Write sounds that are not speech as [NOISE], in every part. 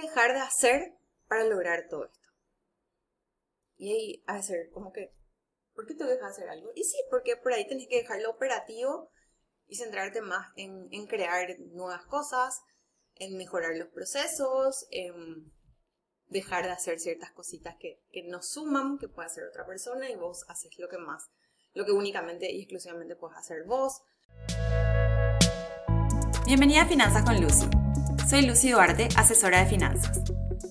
dejar de hacer para lograr todo esto? Y ahí a ser como que, ¿por qué te dejas hacer algo? Y sí, porque por ahí tenés que dejarlo operativo y centrarte más en, crear nuevas cosas, en mejorar los procesos, en dejar de hacer ciertas cositas que, que no suman, que puede hacer otra persona y vos haces lo que más, lo que únicamente y exclusivamente puedes hacer vos. Bienvenida a Finanzas con Lucy. Soy Lucy Duarte, asesora de finanzas.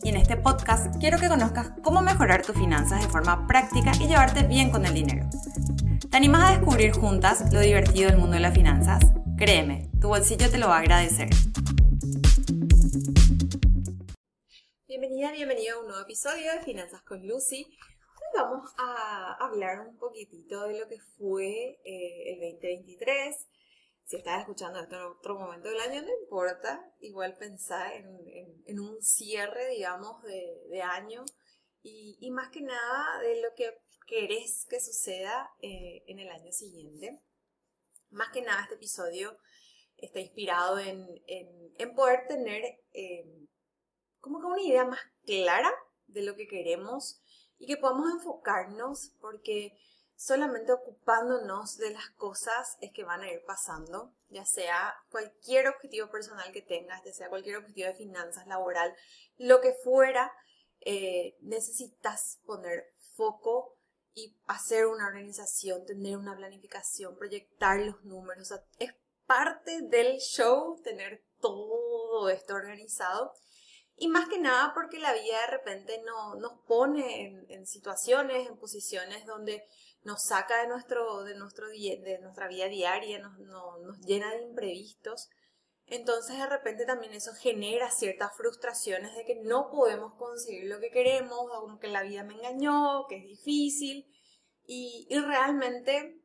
Y en este podcast quiero que conozcas cómo mejorar tus finanzas de forma práctica y llevarte bien con el dinero. ¿Te animas a descubrir juntas lo divertido del mundo de las finanzas? Créeme, tu bolsillo te lo va a agradecer. Bienvenida, bienvenido a un nuevo episodio de Finanzas con Lucy. Hoy vamos a hablar un poquitito de lo que fue eh, el 2023. Si estás escuchando esto en otro momento del año, no importa. Igual pensar en, un cierre, digamos, de, año y, más que nada de lo que querés que suceda eh, en el año siguiente. Más que nada este episodio está inspirado en, poder tener eh, como que una idea más clara de lo que queremos y que podamos enfocarnos porque solamente ocupándonos de las cosas es que van a ir pasando, ya sea cualquier objetivo personal que tengas, ya sea cualquier objetivo de finanzas, laboral, lo que fuera, eh, necesitas poner foco y hacer una organización, tener una planificación, proyectar los números. es parte del show tener todo esto organizado y más que nada porque la vida de repente no, nos pone en, situaciones, en posiciones donde nos saca de, nuestro, de, nuestro, de nuestra vida diaria, nos, nos llena de imprevistos. Entonces de repente también eso genera ciertas frustraciones de que no podemos conseguir lo que queremos, o como que la vida me engañó, que es difícil. Y, y realmente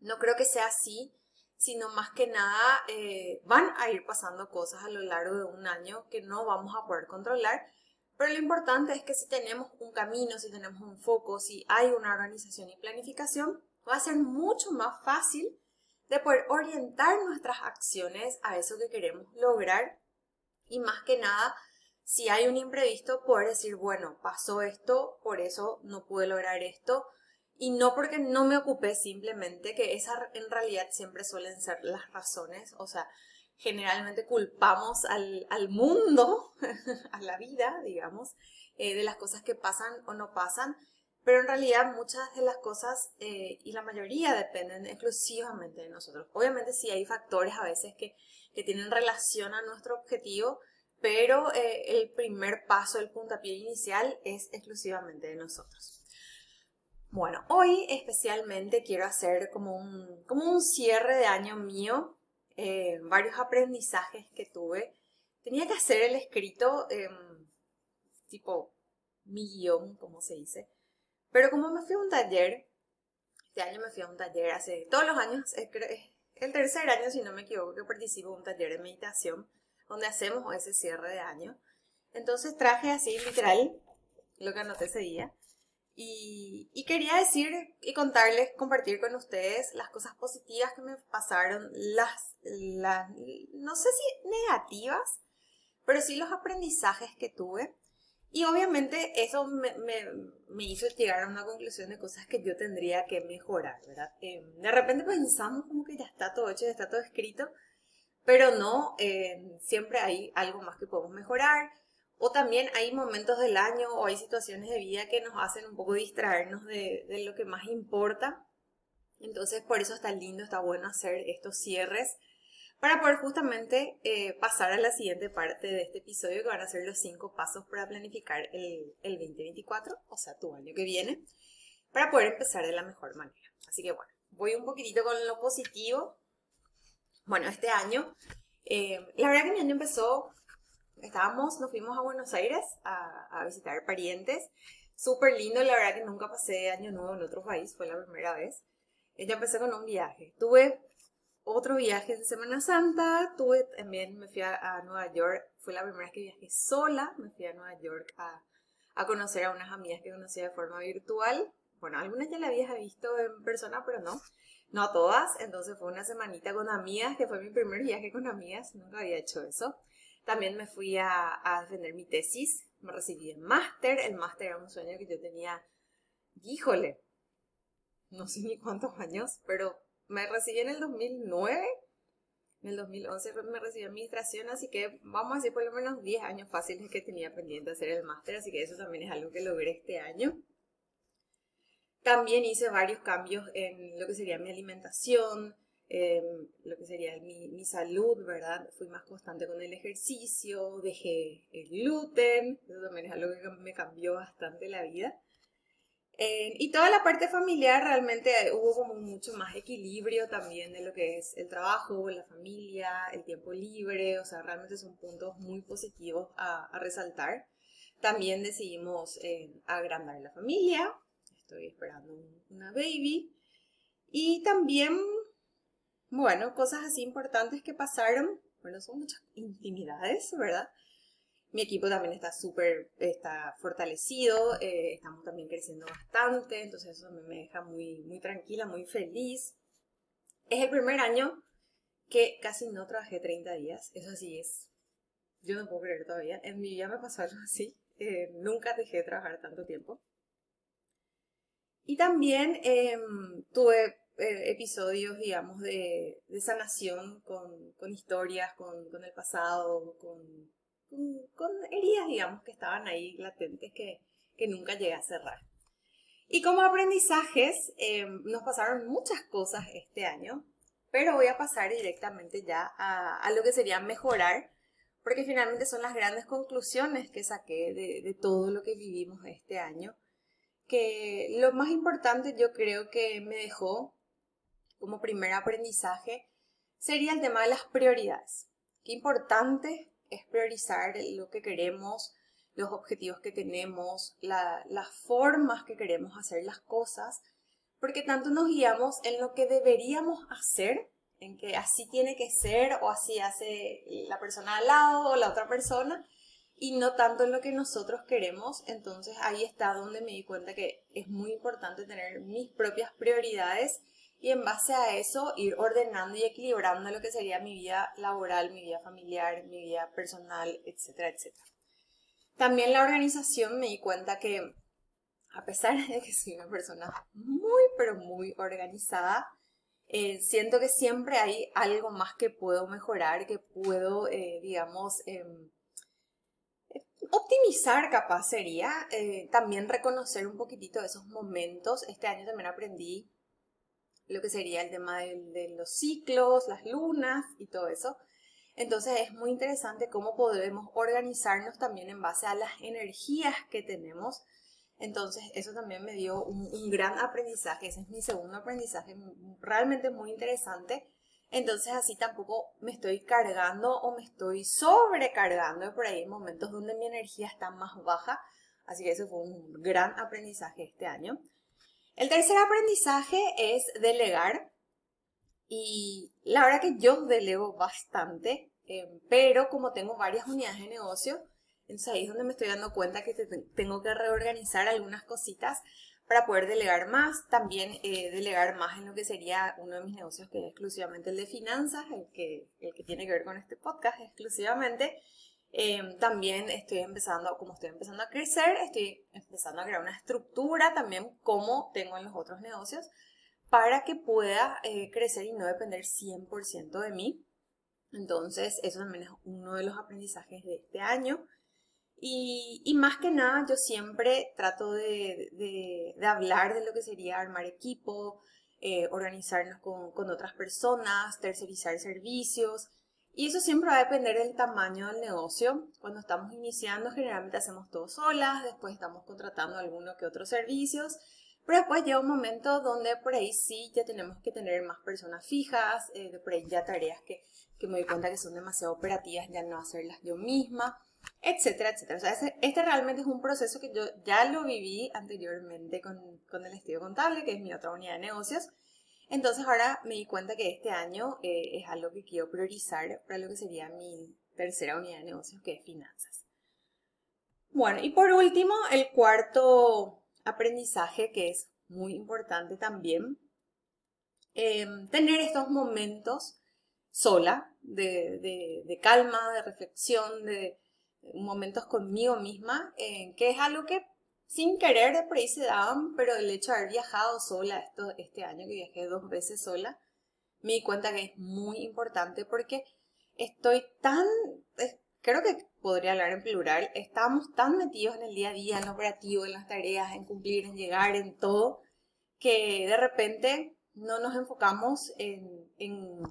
no creo que sea así sino más que nada eh, van a ir pasando cosas a lo largo de un año que no vamos a poder controlar. Pero lo importante es que si tenemos un camino, si tenemos un foco, si hay una organización y planificación, va a ser mucho más fácil de poder orientar nuestras acciones a eso que queremos lograr y más que nada, si hay un imprevisto, poder decir, bueno, pasó esto, por eso no pude lograr esto, y no porque no me ocupé simplemente, que esa en realidad siempre suelen ser las razones, o sea, generalmente culpamos al, mundo, [LAUGHS] a la vida, digamos, eh, de las cosas que pasan o no pasan, pero en realidad muchas de las cosas eh, y la mayoría dependen exclusivamente de nosotros. Obviamente sí hay factores a veces que, tienen relación a nuestro objetivo, pero eh, el primer paso, el puntapié inicial es exclusivamente de nosotros. Bueno, hoy especialmente quiero hacer como un, como un cierre de año mío, eh, varios aprendizajes que tuve. Tenía que hacer el escrito em, tipo mi guion, como se dice. Pero como me fui a un taller, este año me fui a un taller, hace todos los años, el tercer año, si no me equivoco, que participo en un taller de meditación, donde hacemos ese cierre de año. Entonces traje así, literal, lo que anoté ese día. Y, quería decir y contarles, compartir con ustedes las cosas positivas que me pasaron, las, las no sé si negativas, pero sí los aprendizajes que tuve. Y obviamente eso me, me, hizo llegar a una conclusión de cosas que yo tendría que mejorar, ¿verdad? Eh, de repente pensamos como que ya está todo hecho, ya está todo escrito, pero no, eh, siempre hay algo más que podemos mejorar. O también hay momentos del año o hay situaciones de vida que nos hacen un poco distraernos de, lo que más importa. Entonces, por eso está lindo, está bueno hacer estos cierres para poder justamente eh, pasar a la siguiente parte de este episodio, que van a ser los cinco pasos para planificar el, el 2024, o sea, tu año que viene, para poder empezar de la mejor manera. Así que bueno, voy un poquitito con lo positivo. Bueno, este año, eh, la verdad que mi año empezó estábamos, nos fuimos a Buenos Aires a, visitar parientes. Súper lindo, la verdad que nunca pasé año nuevo en otro país, fue la primera vez. Ya empecé con un viaje. Tuve otro viaje en Semana Santa, tuve también, me fui a, Nueva York, fue la primera vez que viajé sola, me fui a Nueva York a, a conocer a unas amigas que conocía de forma virtual. Bueno, algunas ya la había visto en persona, pero no, no a todas. Entonces fue una semanita con amigas, que fue mi primer viaje con amigas, nunca había hecho eso. También me fui a, defender mi tesis, me recibí en máster, el máster era un sueño que yo tenía, híjole, no sé ni cuántos años, pero me recibí en el 2009, en el 2011 me recibí administración, así que vamos a decir por lo menos 10 años fáciles que tenía pendiente hacer el máster, así que eso también es algo que logré este año. También hice varios cambios en lo que sería mi alimentación, lo que sería mi, mi, salud, ¿verdad? Fui más constante con el ejercicio, dejé el gluten, eso también es algo que me cambió bastante la vida. Eh, y toda la parte familiar realmente hubo como mucho más equilibrio también de lo que es el trabajo, la familia, el tiempo libre, o sea, realmente son puntos muy positivos a, a resaltar. También decidimos eh, agrandar la familia, estoy esperando una baby. Y también, bueno, cosas así importantes que pasaron, bueno, son muchas intimidades, ¿verdad? Mi equipo también está súper, está fortalecido, eh, estamos también creciendo bastante, entonces eso me deja muy, muy tranquila, muy feliz. Es el primer año que casi no trabajé 30 días, eso sí es, yo no puedo creer todavía, en mi vida me pasó algo así, eh, nunca dejé de trabajar tanto tiempo. Y también em, tuve eh, episodios, digamos, de, de sanación con, con historias, con, con, el pasado, con, con, heridas, digamos, que estaban ahí latentes que, que nunca llegué a cerrar. Y como aprendizajes, em, nos pasaron muchas cosas este año, pero voy a pasar directamente ya a, a, lo que sería mejorar, porque finalmente son las grandes conclusiones que saqué de, de todo lo que vivimos este año que lo más importante yo creo que me dejó como primer aprendizaje sería el tema de las prioridades. Qué importante es priorizar lo que queremos, los objetivos que tenemos, las formas que queremos hacer las cosas, porque tanto nos guiamos en lo que deberíamos hacer, en que así tiene que ser o así hace la persona al lado o la otra persona, y no tanto en lo que nosotros queremos. Entonces ahí está donde me di cuenta que es muy importante tener mis propias prioridades y en base a eso ir ordenando y equilibrando lo que sería mi vida laboral, mi vida familiar, mi vida personal, etcétera, etcétera. También la organización me di cuenta que a pesar [LAUGHS] de que soy una persona muy, pero muy organizada, eh, siento que siempre hay algo más que puedo mejorar, que puedo, eh, digamos, em, optimizar capaz sería eh, también reconocer un poquitito esos momentos. Este año también aprendí lo que sería el tema de, los ciclos, las lunas y todo eso. Entonces es muy interesante cómo podemos organizarnos también en base a las energías que tenemos. Entonces eso también me dio un, gran aprendizaje. Ese es mi segundo aprendizaje realmente muy interesante entonces así tampoco me estoy cargando o me estoy sobrecargando. Por ahí hay momentos donde mi energía está más baja. Así que eso fue un gran aprendizaje este año. El tercer aprendizaje es delegar. Y la verdad que yo delego bastante, eh, pero como tengo varias unidades de negocio, entonces ahí es donde me estoy dando cuenta que tengo que reorganizar algunas cositas para poder delegar más, también eh, delegar más en lo que sería uno de mis negocios que es exclusivamente el de finanzas, el que, el que tiene que ver con este podcast exclusivamente. Em, también estoy empezando, como estoy empezando a crecer, estoy empezando a crear una estructura también como tengo en los otros negocios para que pueda eh, crecer y no depender 100% de mí. Entonces, eso también es uno de los aprendizajes de este año. Y, más que nada, yo siempre trato de, hablar de lo que sería armar equipo, eh, organizarnos con, con, otras personas, tercerizar servicios. Y eso siempre va a depender del tamaño del negocio. Cuando estamos iniciando, generalmente hacemos todo solas, después estamos contratando alguno que otros servicios. Pero después llega un momento donde por ahí sí ya tenemos que tener más personas fijas, eh, por ahí ya tareas que, que me doy cuenta que son demasiado operativas, ya no hacerlas yo misma etcétera, etcétera. O sea, este, realmente es un proceso que yo ya lo viví anteriormente con, con, el estudio contable, que es mi otra unidad de negocios. Entonces ahora me di cuenta que este año eh, es algo que quiero priorizar para lo que sería mi tercera unidad de negocios, que es finanzas. Bueno, y por último, el cuarto aprendizaje, que es muy importante también, em, tener estos momentos sola, de, calma, de reflexión, de momentos conmigo misma, eh, que es algo que sin querer por ahí se daban, pero el hecho de haber viajado sola este año, que viajé dos veces sola, me di cuenta que es muy importante porque estoy tan, creo que podría hablar en plural, estamos tan metidos en el día a día, en lo operativo, en las tareas, en cumplir, en llegar, en todo, que de repente no nos enfocamos en, en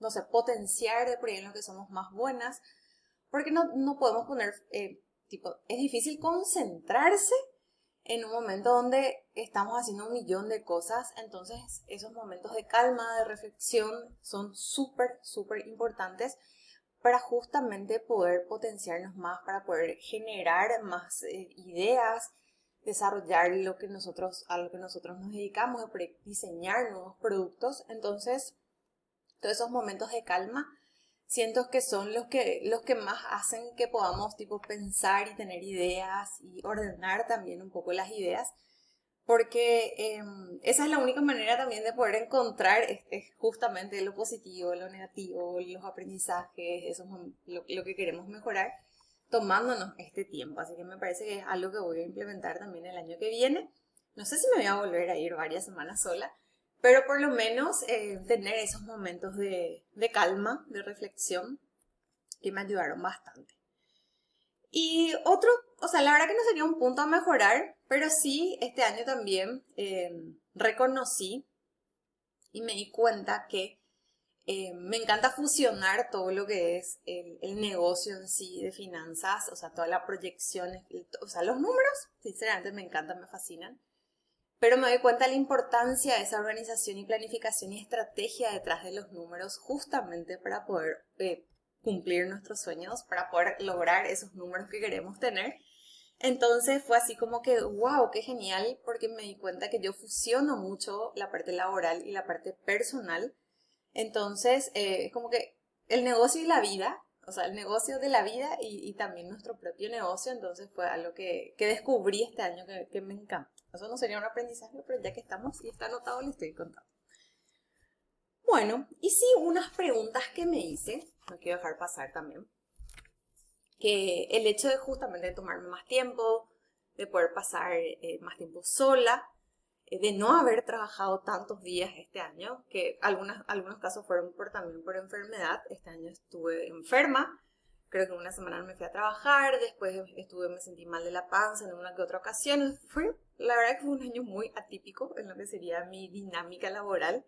no sé, potenciar de por ahí en lo que somos más buenas, porque no, no podemos poner, eh, es difícil concentrarse en un momento donde estamos haciendo un millón de cosas, entonces esos momentos de calma, de reflexión son súper, súper importantes para justamente poder potenciarnos más, para poder generar más eh, ideas, desarrollar lo que nosotros, a lo que nosotros nos dedicamos, diseñar nuevos productos. Entonces, todos esos momentos de calma siento que son los que, los que más hacen que podamos tipo pensar y tener ideas y ordenar también un poco las ideas porque em, esa es la única manera también de poder encontrar este, justamente lo positivo, lo negativo, los aprendizajes, eso lo, lo, que queremos mejorar, tomándonos este tiempo. Así que me parece que es algo que voy a implementar también el año que viene. No sé si me voy a volver a ir varias semanas sola, pero por lo menos eh, tener esos momentos de, de calma, de reflexión, que me ayudaron bastante. Y otro, o sea, la verdad que no sería un punto a mejorar, pero sí este año también eh, reconocí y me di cuenta que eh, me encanta fusionar todo lo que es el, negocio en sí de finanzas, o sea, toda la proyección, o sea, los números, sinceramente me encantan, me fascinan. Pero me doy cuenta de la importancia de esa organización y planificación y estrategia detrás de los números justamente para poder eh, cumplir nuestros sueños, para poder lograr esos números que queremos tener. Entonces fue así como que, wow, qué genial, porque me di cuenta que yo fusiono mucho la parte laboral y la parte personal. Entonces, eh, es como que el negocio y la vida, o sea, el negocio de la vida y, también nuestro propio negocio, entonces fue algo que, descubrí este año que, que me encanta. Eso no sería un aprendizaje, pero ya que estamos y está anotado, le estoy contando. Bueno, y sí, unas preguntas que me hice, no quiero dejar pasar también, que el hecho de justamente tomarme más tiempo, de poder pasar eh, más tiempo sola, eh, de no haber trabajado tantos días este año, que algunas, algunos casos fueron por, también por enfermedad, este año estuve enferma, creo que una semana me fui a trabajar, después estuve, me sentí mal de la panza en una que otra ocasión, fue, la verdad que fue un año muy atípico en lo que sería mi dinámica laboral,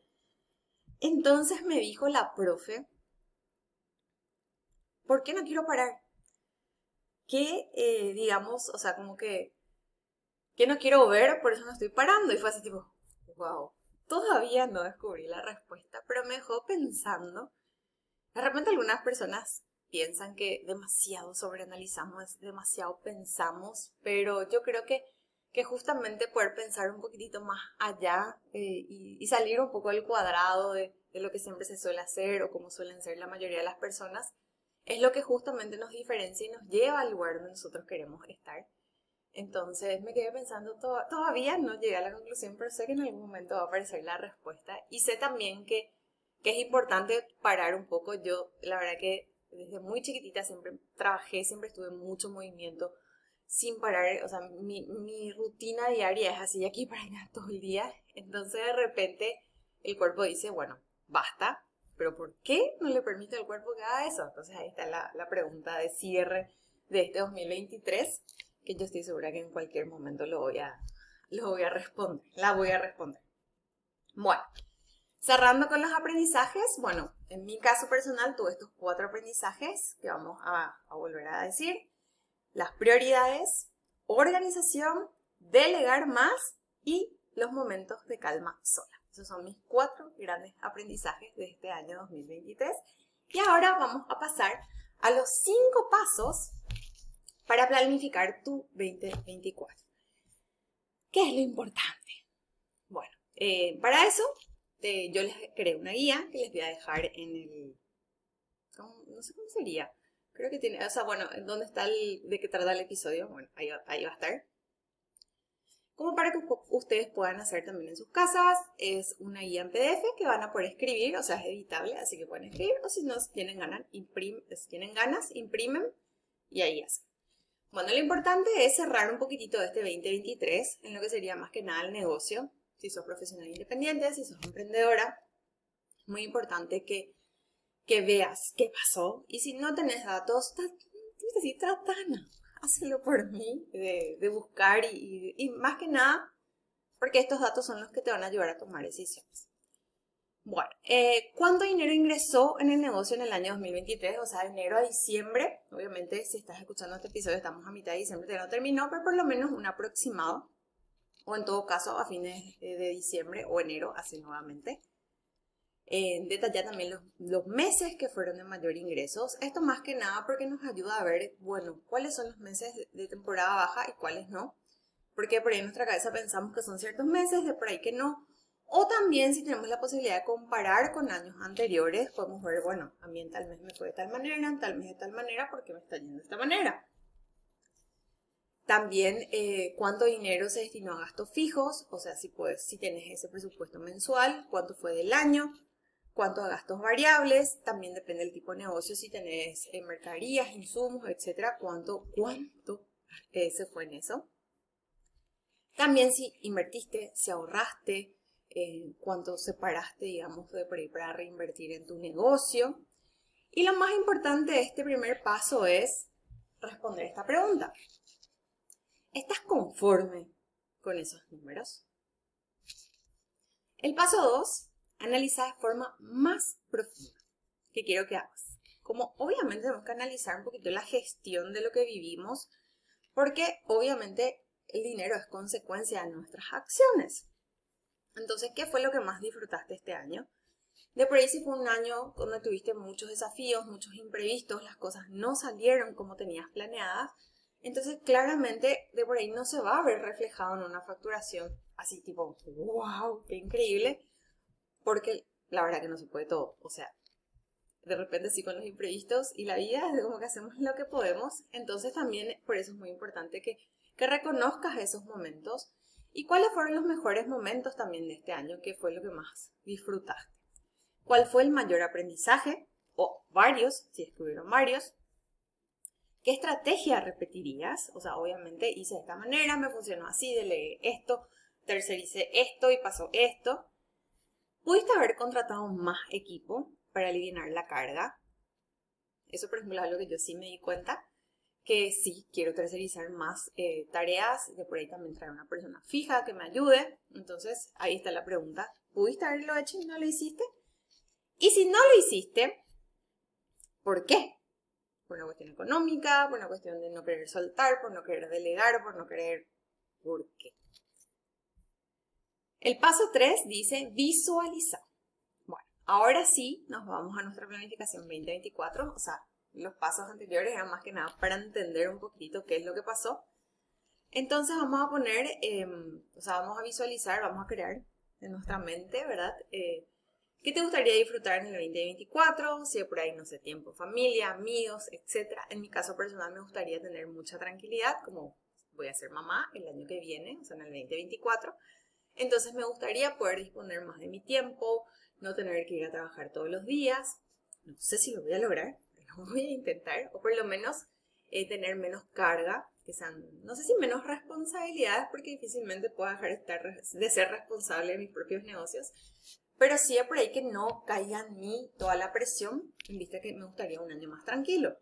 entonces me dijo la profe, ¿por qué no quiero parar? ¿Qué, eh, digamos, o sea, como que, que no quiero ver, por eso no estoy parando? Y fue así tipo, wow, todavía no descubrí la respuesta, pero me dejó pensando. De repente algunas personas piensan que demasiado sobreanalizamos, demasiado pensamos, pero yo creo que que justamente poder pensar un poquitito más allá eh, y, salir un poco del cuadrado de, lo que siempre se suele hacer o como suelen ser la mayoría de las personas, es lo que justamente nos diferencia y nos lleva al lugar donde nosotros queremos estar. Entonces me quedé pensando, todavía no llegué a la conclusión, pero sé que en algún momento va a aparecer la respuesta y sé también que, que es importante parar un poco. Yo, la verdad que desde muy chiquitita siempre trabajé, siempre estuve en mucho movimiento, sin parar, o sea, mi, mi rutina diaria es así aquí para allá todo el día. Entonces de repente el cuerpo dice, bueno, basta, pero ¿por qué no le permite al cuerpo que haga eso? Entonces ahí está la, la pregunta de cierre de este 2023, que yo estoy segura que en cualquier momento lo voy a, lo voy a responder, la voy a responder. Bueno, cerrando con los aprendizajes, bueno, en mi caso personal tuve estos cuatro aprendizajes que vamos a volver a decir las prioridades, organización, delegar más y los momentos de calma sola. Esos son mis cuatro grandes aprendizajes de este año 2023. Y ahora vamos a pasar a los cinco pasos para planificar tu 2024. ¿Qué es lo importante? Bueno, eh, para eso eh, yo les creé una guía que les voy a dejar en el... No sé cómo sería Creo que tiene, o sea, bueno, ¿dónde está el, de qué trata el episodio? Bueno, ahí, va a estar. como para que ustedes puedan hacer también en sus casas. Es una guía en PDF que van a poder escribir, o sea, es editable, así que pueden escribir, o si no tienen ganas, si tienen ganas imprimen y ahí hacen. Bueno, lo importante es cerrar un poquitito de este 2023 en lo que sería más que nada el negocio. Si sos profesional independiente, si sos emprendedora, muy importante que, que veas qué pasó. Y si no tenés datos, sí, trata, hazlo por mí, de, buscar y, y, más que nada, porque estos datos son los que te van a ayudar a tomar decisiones. Bueno, eh, ¿cuánto dinero ingresó en el negocio en el año 2023? O sea, de enero a diciembre. Obviamente, si estás escuchando este episodio, estamos a mitad de diciembre, todavía no terminó, pero por lo menos un aproximado. O en todo caso, a fines de diciembre o enero, así nuevamente. Eh, detallar también los, meses que fueron de mayor ingresos. Esto más que nada porque nos ayuda a ver, bueno, cuáles son los meses de temporada baja y cuáles no. Porque por ahí en nuestra cabeza pensamos que son ciertos meses, de por ahí que no. O también si tenemos la posibilidad de comparar con años anteriores, podemos ver, bueno, a mí en tal mes me fue de tal manera, en tal mes de tal manera, porque me está yendo de esta manera. También eh, cuánto dinero se destinó a gastos fijos, o sea, si, puedes, si tienes ese presupuesto mensual, cuánto fue del año, cuánto a gastos variables, también depende del tipo de negocio, si tenés eh, mercaderías, insumos, etcétera, cuánto, cuánto se fue en eso. También si invertiste, si ahorraste, eh, cuánto separaste, digamos, de por ahí para reinvertir en tu negocio. Y lo más importante de este primer paso es responder esta pregunta. ¿Estás conforme con esos números? El paso 2, analiza de forma más profunda. ¿Qué quiero que hagas? Como obviamente tenemos que analizar un poquito la gestión de lo que vivimos, porque obviamente el dinero es consecuencia de nuestras acciones. Entonces, ¿qué fue lo que más disfrutaste este año? De por ahí si fue un año donde tuviste muchos desafíos, muchos imprevistos, las cosas no salieron como tenías planeadas, entonces claramente de por ahí no se va a ver reflejado en una facturación así tipo, wow, qué increíble, porque la verdad que no se puede todo, o sea, de repente sí con los imprevistos y la vida es como que hacemos lo que podemos, entonces también por eso es muy importante que, que reconozcas esos momentos ¿Y cuáles fueron los mejores momentos también de este año? ¿Qué fue lo que más disfrutaste? ¿Cuál fue el mayor aprendizaje? O varios, si es que hubieron varios. ¿Qué estrategia repetirías? O sea, obviamente hice de esta manera, me funcionó así, delegué esto, tercericé esto y pasó esto. ¿Pudiste haber contratado más equipo para aliviar la carga? Eso, por ejemplo, es algo que yo sí me di cuenta que sí, quiero tercerizar más eh, tareas, de por ahí también traer una persona fija que me ayude. Entonces, ahí está la pregunta. ¿Pudiste haberlo hecho y no lo hiciste? Y si no lo hiciste, ¿por qué? Por una cuestión económica, por una cuestión de no querer soltar, por no querer delegar, por no querer... ¿Por qué? El paso 3 dice visualizar. Bueno, ahora sí nos vamos a nuestra planificación 2024, o sea, los pasos anteriores eran más que nada para entender un poquito qué es lo que pasó. Entonces vamos a poner, em, o sea, vamos a visualizar, vamos a crear en nuestra mente, ¿verdad? Eh, ¿Qué te gustaría disfrutar en el 2024? Si por ahí, no sé, tiempo, familia, amigos, etc. En mi caso personal me gustaría tener mucha tranquilidad, como voy a ser mamá el año que viene, o sea, en el 2024. Entonces me gustaría poder disponer más de mi tiempo, no tener que ir a trabajar todos los días. No sé si lo voy a lograr, [LAUGHS] voy a intentar, o por lo menos eh, tener menos carga, que sean, no sé si menos responsabilidades, porque difícilmente puedo dejar de, estar, de ser responsable de mis propios negocios, pero sí por ahí que no caiga en mí toda la presión, en vista que me gustaría un año más tranquilo.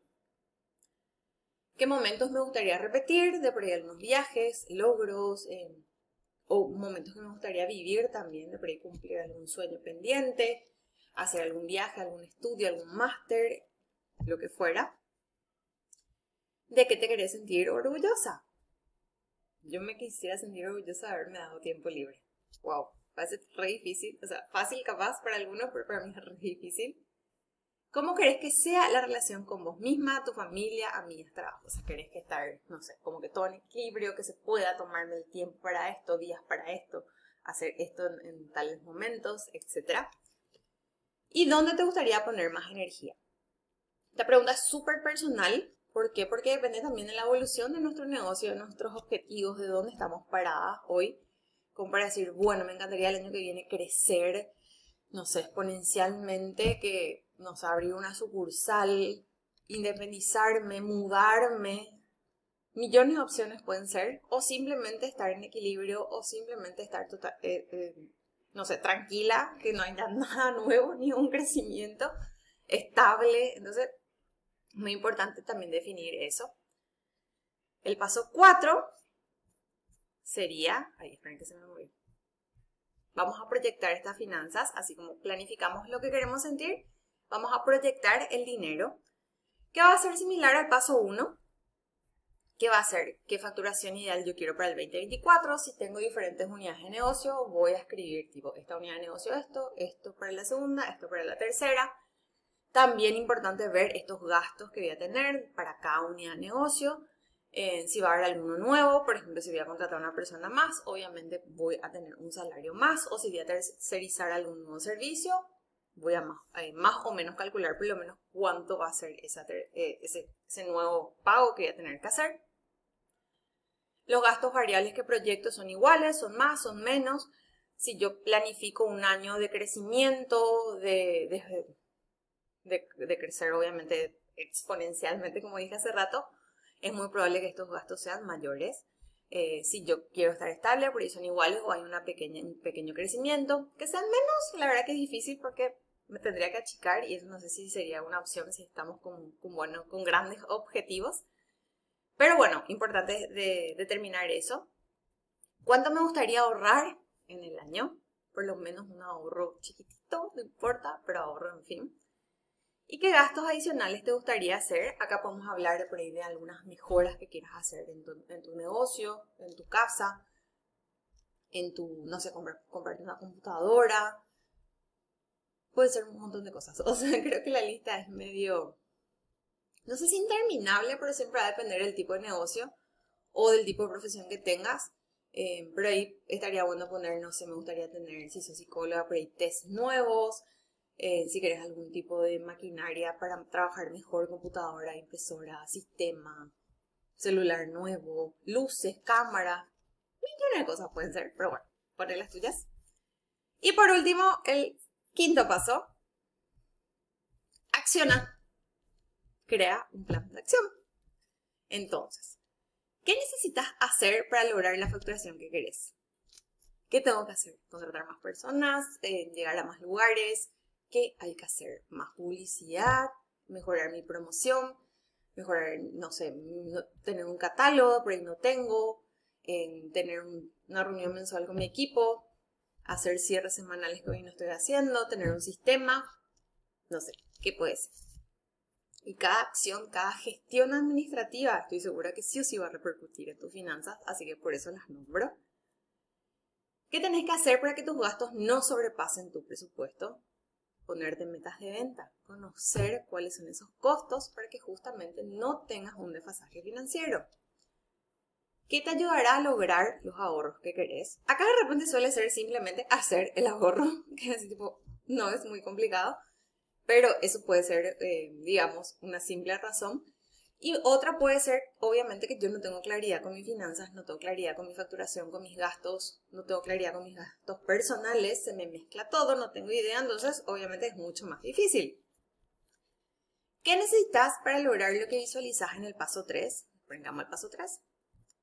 ¿Qué momentos me gustaría repetir? De por ahí algunos viajes, logros, eh, o momentos que me gustaría vivir también, de por ahí cumplir algún sueño pendiente, hacer algún viaje, algún estudio, algún máster, lo que fuera, de qué te querés sentir orgullosa. Yo me quisiera sentir orgullosa de haberme dado tiempo libre. Wow, parece re difícil, o sea, fácil capaz para algunos, pero para mí es re difícil. ¿Cómo querés que sea la relación con vos misma, tu familia, amigas, trabajo? O sea, querés que estar, no sé, como que todo en equilibrio, que se pueda tomarme el tiempo para esto, días para esto, hacer esto en, en tales momentos, etc. ¿Y dónde te gustaría poner más energía? Esta pregunta es súper personal ¿Por qué? Porque depende también de la evolución de nuestro negocio, de nuestros objetivos, de dónde estamos paradas hoy, como para decir, bueno, me encantaría el año que viene crecer, no sé, exponencialmente, que, nos abrir una sucursal, independizarme, mudarme, millones de opciones pueden ser, o simplemente estar en equilibrio, o simplemente estar total, eh, eh, no sé, tranquila, que no haya [LAUGHS] nada nuevo, ni un crecimiento estable. Entonces, muy importante también definir eso. El paso 4 sería, ahí esperen que se me movió. Vamos a proyectar estas finanzas, así como planificamos lo que queremos sentir, vamos a proyectar el dinero, que va a ser similar al paso 1, que va a ser qué facturación ideal yo quiero para el 2024. Si tengo diferentes unidades de negocio, voy a escribir tipo esta unidad de negocio esto, esto para la segunda, esto para la tercera. También importante ver estos gastos que voy a tener para cada unidad de negocio. Eh, si va a haber alguno nuevo, por ejemplo, si voy a contratar a una persona más, obviamente voy a tener un salario más. O si voy a tercerizar algún nuevo servicio, voy a más, eh, más o menos calcular por lo menos cuánto va a ser eh, ese, ese nuevo pago que voy a tener que hacer. Los gastos variables que proyecto son iguales, son más, son menos. Si yo planifico un año de crecimiento, de, de, crecer obviamente exponencialmente, como dije hace rato, es muy probable que estos gastos sean mayores. Eh, si yo quiero estar estable, por ahí son iguales o hay un pequeño crecimiento. Que sean menos, la verdad que es difícil porque me tendría que achicar y eso no sé si sería una opción si estamos con, con, bueno, con grandes objetivos. Pero bueno, importante determinar eso. ¿Cuánto me gustaría ahorrar en el año? Por lo menos un ahorro chiquitito, no importa, pero ahorro en fin. ¿Y qué gastos adicionales te gustaría hacer? Acá podemos hablar por ahí de algunas mejoras que quieras hacer en tu, negocio, en tu casa, en tu, no sé, comprar, comprarte una computadora. Puede ser un montón de cosas. [LAUGHS] O sea, creo que la lista es medio no sé si interminable, pero siempre va a depender del tipo de negocio o del tipo de profesión que tengas. Eh, pero ahí estaría bueno poner, no sé, me gustaría tener, si sos psicóloga, por ahí test nuevos, eh, si quieres algún tipo de maquinaria para trabajar mejor, computadora, impresora, sistema, celular nuevo, luces, cámara, millones de cosas pueden ser, pero bueno, poner las tuyas. Y por último, el quinto paso, acciona crea un plan de acción. Entonces, ¿qué necesitas hacer para lograr la facturación que querés? ¿Qué tengo que hacer? Contratar más personas, eh, llegar a más lugares, ¿qué hay que hacer? Más publicidad, mejorar mi promoción, mejorar, no sé, tener un catálogo, por ahí no tengo, tener una reunión mensual con mi equipo, hacer cierres semanales que hoy no estoy haciendo, tener un sistema, no sé, ¿qué puede ser? Y cada acción, cada gestión administrativa, estoy segura que sí o sí va a repercutir en tus finanzas, así que por eso las nombro. ¿Qué tenés que hacer para que tus gastos no sobrepasen tu presupuesto? Ponerte metas de venta, conocer cuáles son esos costos para que justamente no tengas un desfasaje financiero. ¿Qué te ayudará a lograr los ahorros que querés? Acá de repente suele ser simplemente hacer el ahorro, [LAUGHS] que es tipo, no es muy complicado pero eso puede ser, eh, digamos, una simple razón. Y otra puede ser, obviamente, que yo no tengo claridad con mis finanzas, no tengo claridad con mi facturación, con mis gastos, no tengo claridad con mis gastos personales, se me mezcla todo, no tengo idea, entonces obviamente es mucho más difícil. ¿Qué necesitas para lograr lo que visualizas en el paso 3? Vengamos al paso 3.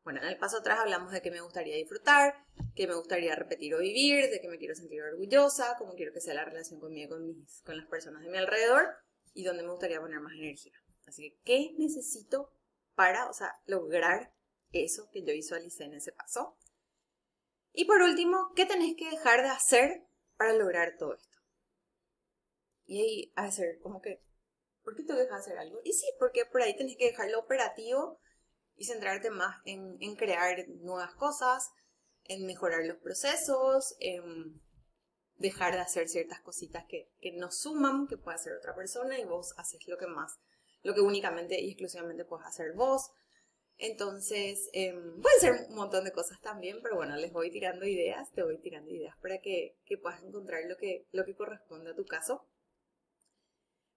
Bueno, en el paso atrás hablamos de que me gustaría disfrutar, que me gustaría repetir o vivir, de que me quiero sentir orgullosa, cómo quiero que sea la relación conmigo, con, mis, con las personas de mi alrededor y dónde me gustaría poner más energía. Así que, ¿qué necesito para, o sea, lograr eso que yo visualicé en ese paso? Y por último, ¿qué tenés que dejar de hacer para lograr todo esto? Y ahí hacer como que, ¿por qué te dejas hacer algo? Y sí, porque por ahí tenés que dejarlo operativo y centrarte más en, crear nuevas cosas, en mejorar los procesos, en dejar de hacer ciertas cositas que, que no suman, que puede hacer otra persona y vos haces lo que más, lo que únicamente y exclusivamente puedes hacer vos. Entonces, em, pueden ser un montón de cosas también, pero bueno, les voy tirando ideas, te voy tirando ideas para que, puedas encontrar lo que, lo que corresponde a tu caso.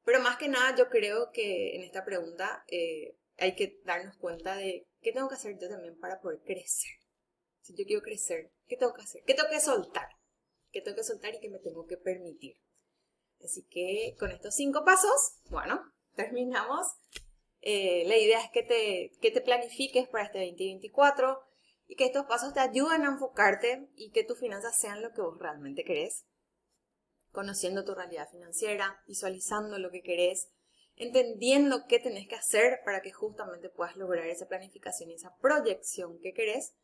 Pero más que nada, yo creo que en esta pregunta eh, hay que darnos cuenta de qué tengo que hacer yo también para poder crecer. Si yo quiero crecer, ¿qué tengo que hacer? ¿Qué tengo que soltar? ¿Qué tengo que soltar y qué me tengo que permitir? Así que con estos cinco pasos, bueno, [LAUGHS] terminamos. Eh, la idea es que te, que te planifiques para este 2024 y que estos pasos te ayuden a enfocarte y que tus finanzas sean lo que vos realmente querés. Conociendo tu realidad financiera, visualizando lo que querés, entendiendo qué tenés que hacer para que justamente puedas lograr esa planificación y esa proyección que querés.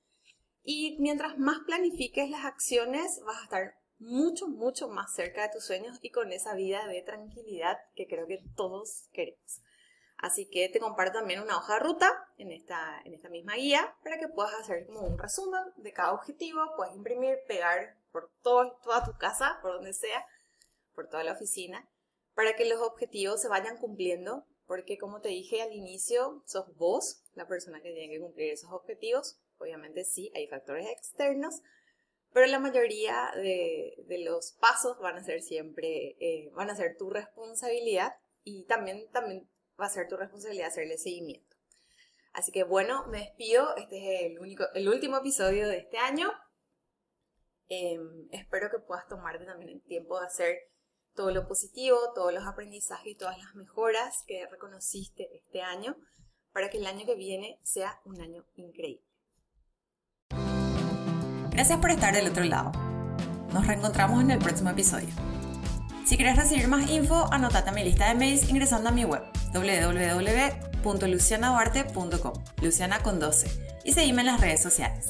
Y mientras más planifiques las acciones, vas a estar mucho, mucho más cerca de tus sueños y con esa vida de tranquilidad que creo que todos queremos. Así que te comparto también una hoja de ruta en esta, en esta misma guía para que puedas hacer como un resumen de cada objetivo, puedes imprimir, pegar por todo, toda tu casa, por donde sea, por toda la oficina, para que los objetivos se vayan cumpliendo, porque como te dije al inicio, sos vos la persona que tiene que cumplir esos objetivos. Obviamente sí, hay factores externos, pero la mayoría de, los pasos van a ser siempre, eh, van a ser tu responsabilidad y también, también va a ser tu responsabilidad hacerle seguimiento. Así que bueno, me despido. Este es el, único, el último episodio de este año. Em, espero que puedas tomarte también el tiempo de hacer todo lo positivo, todos los aprendizajes y todas las mejoras que reconociste este año para que el año que viene sea un año increíble. Gracias por estar del otro lado. Nos reencontramos en el próximo episodio. Si quieres recibir más info, anotate a mi lista de mails ingresando a mi web www.lucianaduarte.com, Luciana con 12, y seguime en las redes sociales.